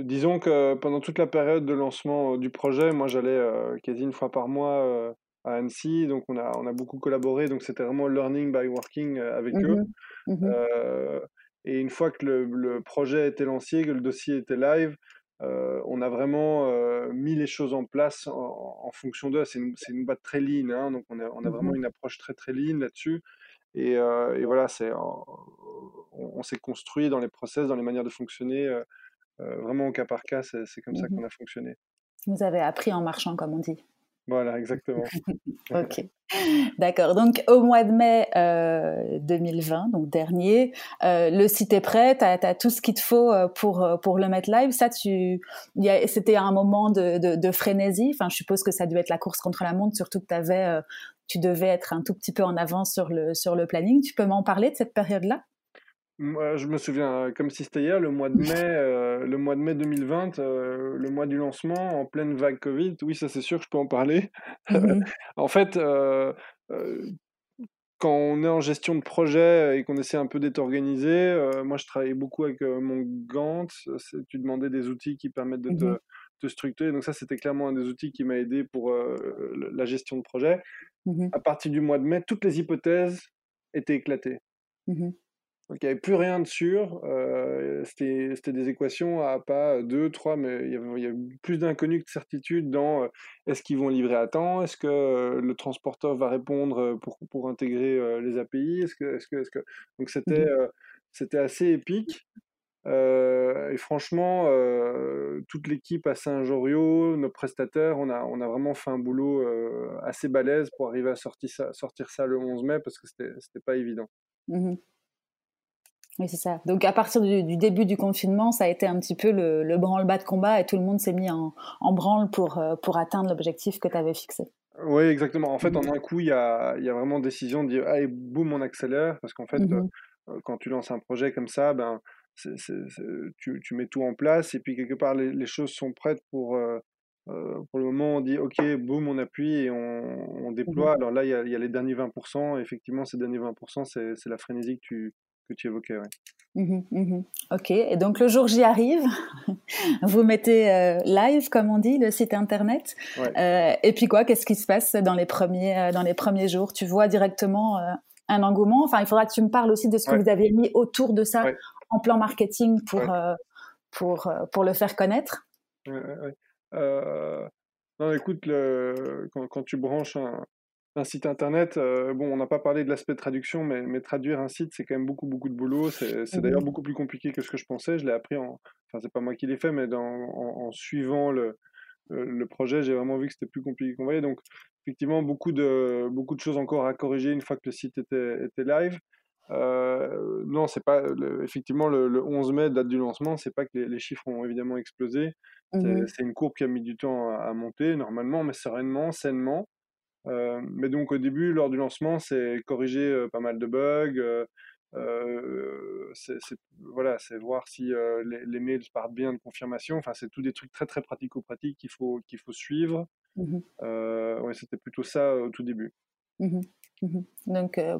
disons que pendant toute la période de lancement euh, du projet, moi j'allais euh, quasi une fois par mois à Annecy, donc on a, on a beaucoup collaboré, donc c'était vraiment learning by working avec eux. Mmh mmh et une fois que le, le, projet était lancé, que le dossier était live, on a vraiment mis les choses en place en, fonction d'eux. C'est une, une, boîte très lean, hein, donc on a, on a mmh vraiment une approche très très lean là-dessus. Et, et, voilà, c'est, on, on s'est construit dans les process, dans les manières de fonctionner euh, vraiment au cas par cas, c'est comme ça mmh qu'on a fonctionné. Vous avez appris en marchant, comme on dit. Voilà, exactement. <laughs> ok, d'accord. Donc au mois de mai 2020, euh, donc dernier, euh, le site est prêt, tu as, tout ce qu'il te faut pour, pour le mettre live. Ça, tu, c'était un moment de, de, frénésie. Enfin, je suppose que ça devait être la course contre la montre, surtout que tu avais, tu devais être un tout petit peu en avance sur le, sur le planning. Tu peux m'en parler de cette période-là? Moi, je me souviens, euh, comme si c'était hier, le mois de <laughs> mai, euh, le mois de mai 2020, euh, le mois du lancement, en pleine vague Covid. Oui, ça c'est sûr que je peux en parler. Mmh <laughs> en fait, quand on est en gestion de projet et qu'on essaie un peu d'être organisé, moi je travaillais beaucoup avec mon Gantt. Tu demandais des outils qui permettent de mmh te, structurer. Donc ça, c'était clairement un des outils qui m'a aidé pour la gestion de projet. Mmh à partir du mois de mai, toutes les hypothèses étaient éclatées. Donc il n'y avait plus rien de sûr. Euh, c'était des équations à pas 2, 3, mais il y, avait, il plus d'inconnus que de certitudes dans euh, est-ce qu'ils vont livrer à temps? Est-ce que euh, le transporteur va répondre pour, pour intégrer les API est-ce que, est -ce que, est -ce que... Donc c'était mmh c'était assez épique. et franchement, toute l'équipe à Saint-Joriot, nos prestataires, on a, on a vraiment fait un boulot assez balèze pour arriver à sortir ça, sortir ça le 11 mai parce que c'était pas évident. Mmh oui, c'est ça. Donc à partir du, début du confinement, ça a été un petit peu le, branle-bas de combat et tout le monde s'est mis en, branle pour, euh, pour atteindre l'objectif que tu avais fixé. Oui, exactement. En fait, en mmh. un coup, il y a, y a, vraiment décision de dire allez, boum, on accélère. Parce qu'en fait, mmh euh, quand tu lances un projet comme ça, ben, tu, tu, mets tout en place et puis quelque part, les, choses sont prêtes pour. Euh, pour le moment, on dit OK, boum, on appuie et on, on mmh déploie. Alors là, il y, y, a, les derniers 20%. effectivement, ces derniers 20%, c'est la frénésie que tu, tu évoquais. Mmh mmh ok, et donc le jour j'y arrive, <laughs> vous mettez euh, live, comme on dit, le site internet. Euh, et puis quoi, qu'est-ce qui se passe dans les premiers, euh, dans les premiers jours? Tu vois directement un engouement? Enfin, il faudra que tu me parles aussi de ce que vous avez mis autour de ça en plan marketing pour, pour, pour le faire connaître? non, écoute, le, quand, quand, tu branches un, un site internet, euh, bon, on n'a pas parlé de l'aspect de traduction, mais, mais, traduire un site, c'est quand même beaucoup, beaucoup de boulot. C'est mmh d'ailleurs beaucoup plus compliqué que ce que je pensais. Je l'ai appris en. Enfin, c'est pas moi qui l'ai fait, mais dans, en, suivant le, le projet, j'ai vraiment vu que c'était plus compliqué qu'on voyait. Donc, effectivement, beaucoup de, beaucoup de choses encore à corriger une fois que le site était, était live. Euh, non, c'est pas effectivement le, 11 mai, date du lancement, c'est pas que les, chiffres ont évidemment explosé. Mmh c'est une courbe qui a mis du temps à, monter normalement, mais sereinement, sainement. Euh, mais donc au début, lors du lancement, c'est corriger euh, pas mal de bugs. c'est voilà, c'est voir si les, mails partent bien de confirmation. Enfin, c'est tout des trucs très très pratico-pratiques qu'il faut qu'il faut suivre. Ouais, c'était plutôt ça au tout début. Mmh Donc euh,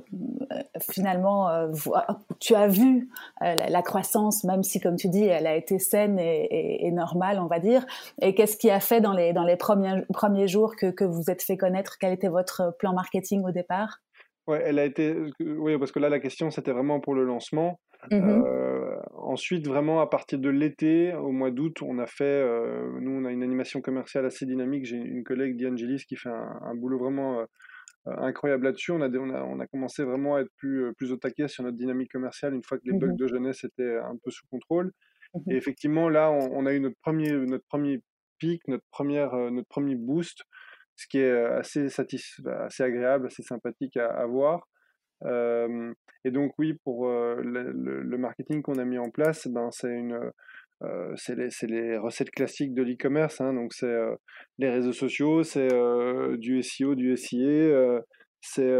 finalement, euh, tu as vu euh, la, croissance, même si, comme tu dis, elle a été saine et, normale, on va dire. Et qu'est-ce qui a fait dans les, dans les premiers, premiers jours que, que vous êtes fait connaître? Quel était votre plan marketing au départ? Ouais, elle a été. Oui, parce que là, la question, c'était vraiment pour le lancement. Mmh ensuite, vraiment, à partir de l'été, au mois d'août, on a fait. nous, on a une animation commerciale assez dynamique. J'ai une collègue, Diane Gélis, qui fait un, un boulot vraiment euh, incroyable là-dessus. On a, on, a, on a commencé vraiment à être plus, euh, plus au taquet sur notre dynamique commerciale une fois que les bugs mmh de jeunesse étaient un peu sous contrôle. Mmh et effectivement, là, on, a eu notre premier, notre premier pic, notre, première, euh, notre premier boost, ce qui est assez, assez agréable, assez sympathique à, à voir. et donc oui, pour le, le, marketing qu'on a mis en place, ben, c'est une, euh, c'est les, les, recettes classiques de l'e-commerce. Hein, donc, c'est euh, les réseaux sociaux, c'est euh, du SEO, du SIA, c'est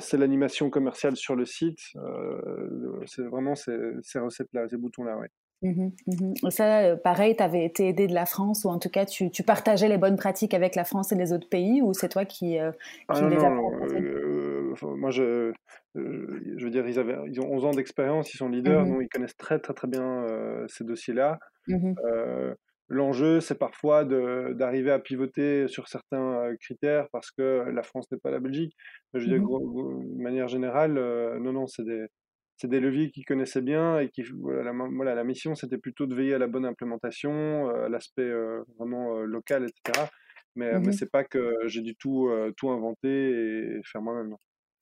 c'est l'animation commerciale sur le site. c'est vraiment ces, ces recettes-là, ces boutons-là. Ouais. Mmh mmh ça, pareil, tu avais été aidé de la France, ou en tout cas, tu, tu, partageais les bonnes pratiques avec la France et les autres pays, ou c'est toi qui, ah les as Moi, je, je veux dire, ils, avaient, ils ont 11 ans d'expérience, ils sont leaders, mmh donc ils connaissent très, très, très bien ces dossiers-là. L'enjeu, c'est parfois d'arriver à pivoter sur certains critères parce que la France n'est pas la Belgique. Je veux dire, de manière générale, non, non, c'est des c'est des leviers qu'ils connaissaient bien et qui voilà, la, voilà, la mission c'était plutôt de veiller à la bonne implémentation, euh, à l'aspect euh, vraiment euh, local, etc. Mais, ce mmh mais c'est pas que j'ai du tout tout inventé et faire moi-même.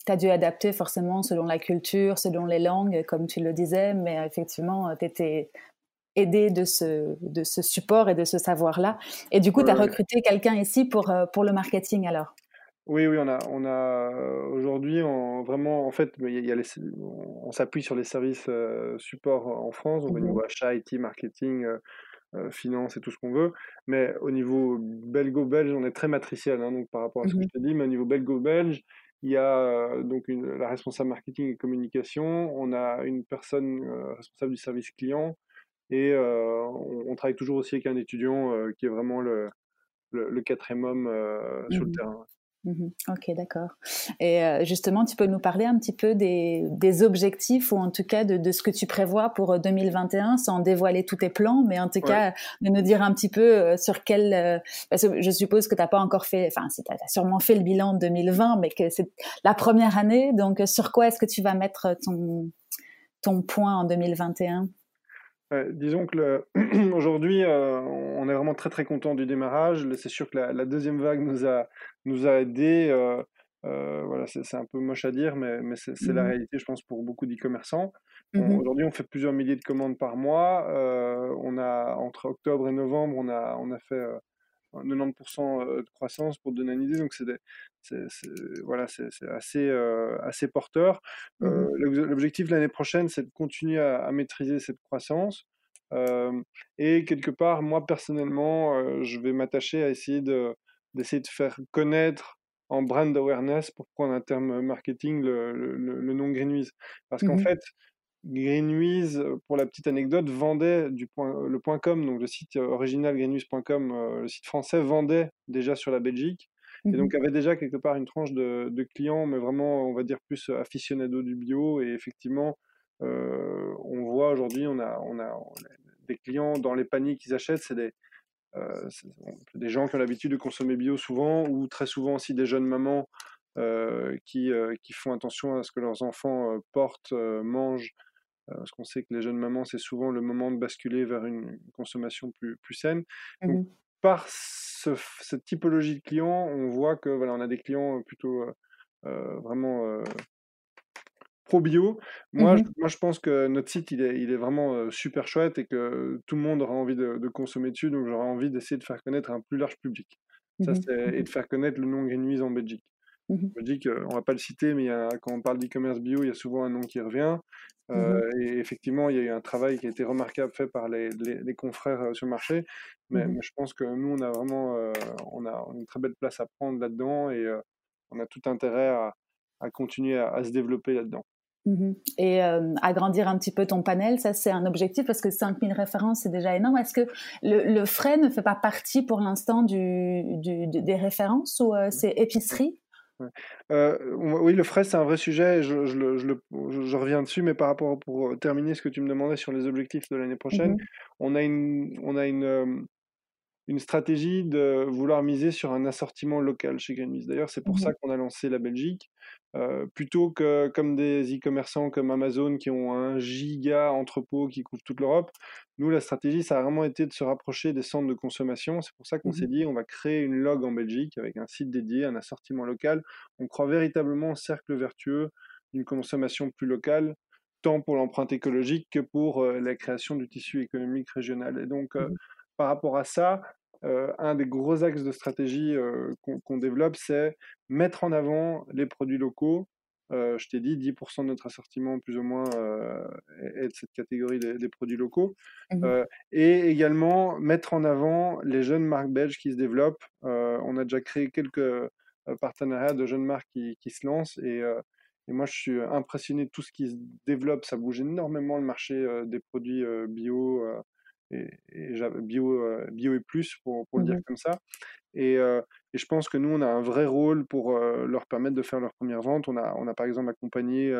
Tu as dû adapter forcément selon la culture, selon les langues, comme tu le disais, mais effectivement, tu étais aidé de ce, de ce support et de ce savoir-là. Et du coup, tu as recruté quelqu'un ici pour, pour le marketing alors? Oui, oui, on a, on a aujourd'hui vraiment, en fait, il y a on s'appuie sur les services support en France, au niveau mmh achat, IT, marketing, finance et tout ce qu'on veut. Mais au niveau belgo-belge, on est très matriciel, hein, donc par rapport à ce que mmh je t'ai dit. Mais au niveau belgo-belge, il y a donc une, la responsable marketing et communication, on a une personne responsable du service client et on, travaille toujours aussi avec un étudiant qui est vraiment le, le, quatrième homme sur le mmh terrain. Mmh ok, d'accord. Et euh, justement, tu peux nous parler un petit peu des, des objectifs ou en tout cas de, de, ce que tu prévois pour 2021 euh, sans dévoiler tous tes plans, mais en tout cas de nous dire un petit peu euh, sur quel... parce que je suppose que tu n'as pas encore fait, enfin, tu as sûrement fait le bilan de 2020, mais que c'est la première année. Donc, sur quoi est-ce que tu vas mettre ton, ton point en 2021 disons que <clears throat> aujourd'hui, euh, on est vraiment très très content du démarrage. C'est sûr que la, deuxième vague nous a, nous a aidés. Euh, euh, voilà, c'est un peu moche à dire, mais, mais c'est la mmh réalité, je pense, pour beaucoup d'e-commerçants. Mmh aujourd'hui, on fait plusieurs milliers de commandes par mois. on a entre octobre et novembre, on a, on a fait 90% de croissance pour donner une idée. Donc, c'est voilà, c'est assez, assez porteur. Mmh l'objectif de l'année prochaine, c'est de continuer à, maîtriser cette croissance. et quelque part, moi personnellement, je vais m'attacher à essayer d'essayer de, faire connaître en brand awareness, pour prendre un terme marketing, le, le, nom Greenwiz. Parce qu'en mmh fait, Greenwiz, pour la petite anecdote, vendait du point, le point .com, donc le site original greenwiz.com, le site français vendait déjà sur la Belgique. Et donc mmh avait déjà quelque part une tranche de, clients, mais vraiment, on va dire, plus aficionado du bio. Et effectivement, on voit aujourd'hui, on a, on a des clients dans les paniers qu'ils achètent, c'est des, des gens qui ont l'habitude de consommer bio souvent, ou très souvent aussi des jeunes mamans qui, qui font attention à ce que leurs enfants portent, mangent, parce qu'on sait que les jeunes mamans, c'est souvent le moment de basculer vers une consommation plus, plus saine. Donc, mmh par cette typologie de clients, on voit que voilà, on a des clients plutôt vraiment pro-bio. Moi, Mmh je, moi, je pense que notre site, il est, il est vraiment super chouette et que tout le monde aura envie de, de consommer dessus. Donc, j'aurais envie d'essayer de faire connaître un plus large public. Ça, Mmh et de faire connaître le nom Greenwiz en Belgique. Mmh Je dis qu'on va pas le citer, mais il y a, quand on parle d'e-commerce bio, il y a souvent un nom qui revient. Euh, et effectivement, il y a eu un travail qui a été remarquable fait par les, les, confrères euh, sur le marché. Mais, mais, je pense que nous, on a vraiment euh, on a une très belle place à prendre là-dedans et on a tout intérêt à, à continuer à, à, se développer là-dedans. Mmh et agrandir un petit peu ton panel, ça c'est un objectif parce que 5000 références c'est déjà énorme. Est-ce que le, le, frais ne fait pas partie pour l'instant du, du, des références ou c'est épicerie? Ouais. Euh, oui, le frais, c'est un vrai sujet. Je, je, je, je, reviens dessus, mais par rapport pour terminer ce que tu me demandais sur les objectifs de l'année prochaine, mmh on a une, on a une, une stratégie de vouloir miser sur un assortiment local chez Greenpeace. D'ailleurs, c'est pour mmh ça qu'on a lancé la Belgique. Euh, plutôt que comme des e-commerçants comme Amazon qui ont un giga entrepôt qui couvre toute l'Europe, nous, la stratégie, ça a vraiment été de se rapprocher des centres de consommation. C'est pour ça qu'on Mmh s'est dit, on va créer une log en Belgique avec un site dédié, un assortiment local. On croit véritablement au cercle vertueux d'une consommation plus locale, tant pour l'empreinte écologique que pour euh, la création du tissu économique régional. Et donc, euh, Mmh par rapport à ça, euh, un des gros axes de stratégie euh, qu'on développe, c'est mettre en avant les produits locaux. Euh, je t'ai dit, 10% de notre assortiment, plus ou moins, est de cette catégorie des, des produits locaux. Mmh et également mettre en avant les jeunes marques belges qui se développent. on a déjà créé quelques partenariats de jeunes marques qui, qui se lancent. Et, et, moi, je suis impressionné de tout ce qui se développe. Ça bouge énormément le marché des produits bio et, et bio, bio et plus, pour, pour le dire Mmh comme ça. Et, euh, et, je pense que nous, on a un vrai rôle pour euh, leur permettre de faire leur première vente. On a, on a par exemple accompagné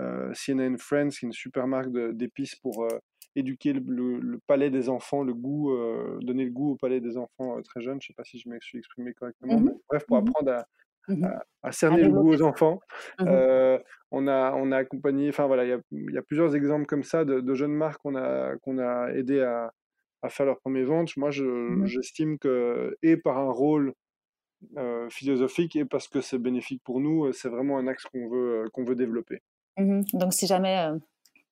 euh, CNN Friends, qui est une super marque d'épices pour éduquer le, le, le, palais des enfants, le goût, donner le goût au palais des enfants très jeunes. Je ne sais pas si je me suis exprimé correctement. Mmh mais bref, pour mmh apprendre à, Mmh à, à cerner le goût aux enfants. Mmh Euh, on, a, on a accompagné, enfin voilà, il y a, y a, plusieurs exemples comme ça de, de jeunes marques qu'on a, qu'on a aidé à, à, faire leur première vente. Moi, j'estime je, que, et par un rôle euh, philosophique, et parce que c'est bénéfique pour nous, c'est vraiment un axe qu'on veut, qu'on veut développer. Mmh Donc, si jamais euh,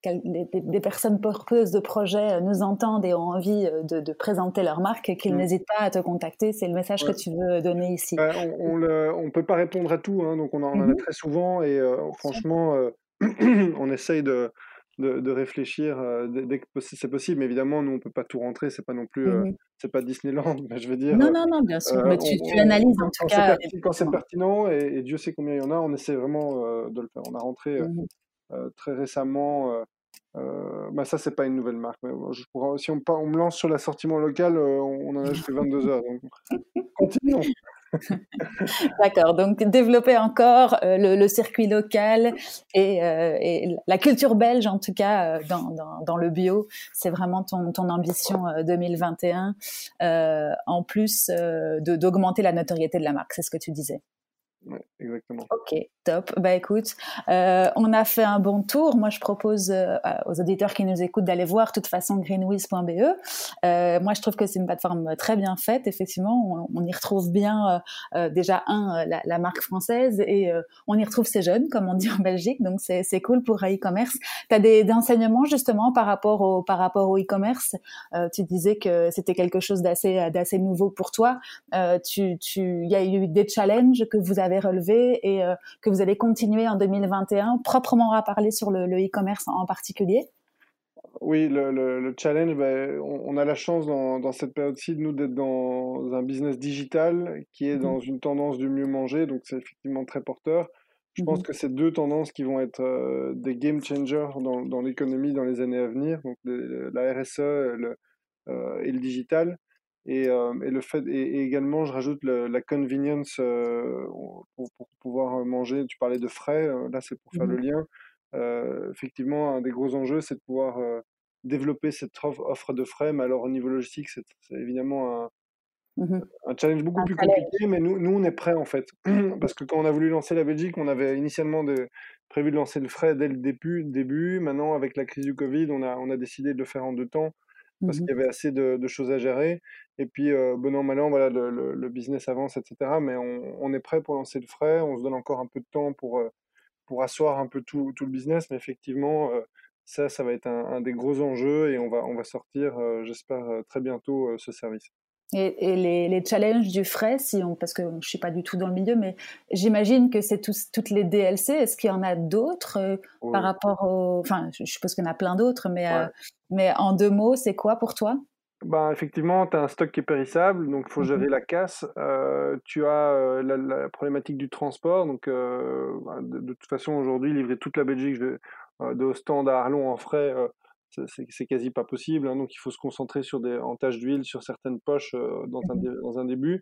des, des, personnes porteuses de projets nous entendent et ont envie de, de présenter leur marque, qu'ils mmh. n'hésitent pas à te contacter. C'est le message ouais. que tu veux donner ici. Euh, on ne peut pas répondre à tout, hein, donc on en, a très souvent et euh, franchement, euh, <clears throat> on essaye de, de, de réfléchir dès que c'est possible. Mais évidemment, nous, on ne peut pas tout rentrer. C'est pas non plus, mmh. c'est pas Disneyland, <laughs> je veux dire. Non, non, non, bien sûr. mais tu, on, tu, analyses en tout cas. Quand c'est pertinent, et, et, Dieu sait combien il y en a, on essaie vraiment de le faire. On a rentré mmh. très récemment. Euh, bah ça, c'est pas une nouvelle marque. Mais je pourrais, si on, on, me lance sur l'assortiment local, euh, on en a jusqu'à 22 heures. Donc, <laughs> continuons. <laughs> D'accord, donc développer encore euh, le, le, circuit local et, euh, et, la culture belge, en tout cas euh, dans, dans, dans, le bio, c'est vraiment ton, ton ambition 2021, en plus d'augmenter la notoriété de la marque, c'est ce que tu disais. Exactement. Ok, top. Bah écoute, euh, on a fait un bon tour. Moi, je propose euh, aux auditeurs qui nous écoutent d'aller voir de toute façon greenwiz.be. Euh, moi, je trouve que c'est une plateforme très bien faite. Effectivement, on, y retrouve bien déjà un la, marque française et on y retrouve ces jeunes, comme on dit en Belgique. Donc c'est cool pour e-commerce. Tu as des, des, enseignements justement par rapport au par rapport e-commerce? tu disais que c'était quelque chose d'assez d'assez nouveau pour toi. tu tu il y a eu des challenges que vous avez relevé et euh, que vous allez continuer en 2021, proprement à parler sur le e-commerce en particulier? Oui, le, le, le challenge, ben, on, on, a la chance dans, dans cette période-ci, nous, d'être dans un business digital qui est dans une tendance du mieux manger, donc c'est effectivement très porteur. Je Mmh pense que c'est deux tendances qui vont être euh, des game changers dans, dans l'économie dans les années à venir, donc la RSE le, euh, et le digital. Et, euh, et, le fait et, et, également je rajoute le, la convenience euh, pour, pour, pouvoir manger. Tu parlais de frais euh, là c'est pour faire mmh. le lien. Euh, effectivement un des gros enjeux c'est de pouvoir développer cette offre de frais. Mais alors au niveau logistique c'est évidemment un, mmh. un challenge beaucoup un plus challenge. compliqué. Mais nous, nous on est prêts en fait. <clears throat> Parce que quand on a voulu lancer la Belgique on avait initialement de, prévu de lancer le frais dès le début, début. Maintenant avec la crise du Covid on a, on a décidé de le faire en deux temps parce Mmh qu'il y avait assez de, de, choses à gérer. Et puis, euh, bon an, mal an, voilà, le, le, le, business avance, etc. Mais on, on, est prêt pour lancer le frais. On se donne encore un peu de temps pour, pour asseoir un peu tout, tout le business. Mais effectivement, ça, ça va être un, des gros enjeux et on va, on va sortir, j'espère, très bientôt ce service. Et, les, les, challenges du frais, si on, parce que je ne suis pas du tout dans le milieu, mais j'imagine que c'est toutes les DLC. Est-ce qu'il y en a d'autres par rapport au... Enfin, je suppose qu'il y en a plein d'autres, mais, mais en deux mots, c'est quoi pour toi? Ben, effectivement, tu as un stock qui est périssable, donc il faut gérer mmh la casse. Euh, tu as euh, la, problématique du transport. Donc, euh, ben, de, toute façon, aujourd'hui, livrer toute la Belgique de Ostende à Arlon en frais, c'est quasi pas possible. Hein. donc, il faut se concentrer sur des en tâches d'huile, sur certaines poches dans, un, mmh dans un début.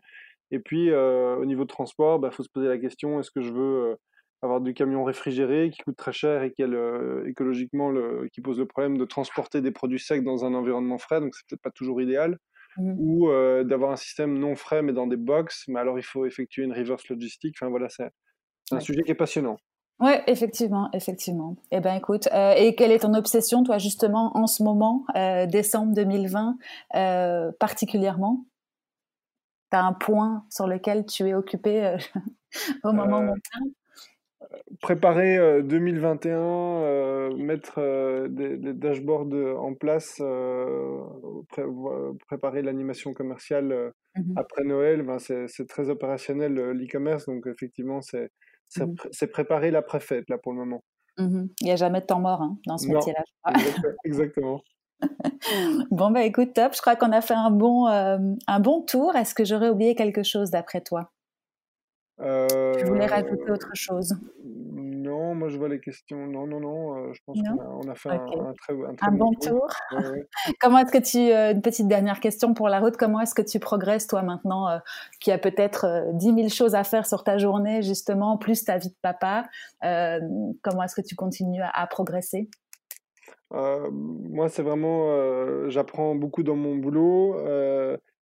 Et puis, au niveau de transport, il ben, faut se poser la question est-ce que je veux avoir du camion réfrigéré qui coûte très cher et qui euh, écologiquement le, qui pose le problème de transporter des produits secs dans un environnement frais, donc c'est peut-être pas toujours idéal. Mmh. Ou euh, d'avoir un système non frais mais dans des box, mais alors il faut effectuer une reverse logistique. Enfin voilà, c'est un sujet qui est passionnant. Oui, effectivement, effectivement. Eh ben, écoute, euh, et quelle est ton obsession, toi, justement, en ce moment, décembre 2020, particulièrement? Tu as un point sur lequel tu es occupé <laughs> au moment où on préparer 2021, euh, euh, mettre euh, des, dashboards en place, préparer l'animation commerciale mmh après Noël, ben c'est très opérationnel l'e-commerce, donc effectivement c'est mmh préparer la préfète là pour le moment. Mmh Il n'y a jamais de temps mort hein, dans ce métier-là. Exactement. <laughs> bon bah écoute top, je crois qu'on a fait un bon un bon tour. Est-ce que j'aurais oublié quelque chose d'après toi? Tu voulais rajouter autre chose? Moi je vois les questions. Non, non, non, euh, je pense qu'on a, fait un, très, un bon, tour. <laughs> comment est-ce que tu, euh, une petite dernière question pour la route, comment est-ce que tu progresses toi maintenant, euh, qui a peut-être 10 000 choses à faire sur ta journée justement, plus ta vie de papa, comment est-ce que tu continues à, progresser? Moi, c'est vraiment, j'apprends beaucoup dans mon boulot.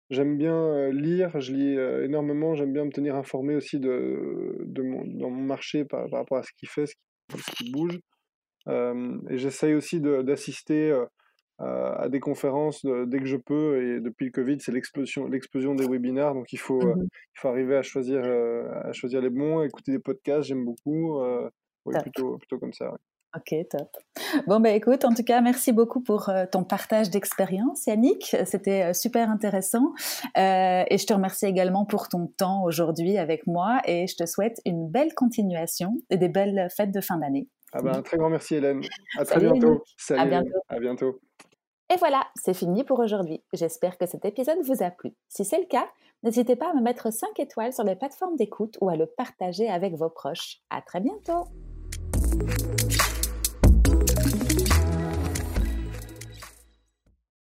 J'aime bien lire, je lis énormément, j'aime bien me tenir informé aussi de, de mon, dans mon marché par, rapport à ce qui fait, ce qui, bouge. et j'essaye aussi d'assister à des conférences dès que je peux. Et depuis le Covid, c'est l'explosion, l'explosion des webinaires. Donc il faut, mmh il faut arriver à choisir, à choisir les bons, écouter des podcasts, j'aime beaucoup. oui, plutôt, plutôt comme ça. Ok, top. Bon, bah écoute, en tout cas, merci beaucoup pour euh, ton partage d'expérience, Yannick. C'était euh, super intéressant. Euh, et je te remercie également pour ton temps aujourd'hui avec moi et je te souhaite une belle continuation et des belles fêtes de fin d'année. Ah ben, un très grand merci, Hélène. À très bientôt. Salut. À bientôt. À bientôt. Et voilà, c'est fini pour aujourd'hui. J'espère que cet épisode vous a plu. Si c'est le cas, n'hésitez pas à me mettre 5 étoiles sur les plateformes d'écoute ou à le partager avec vos proches. À très bientôt.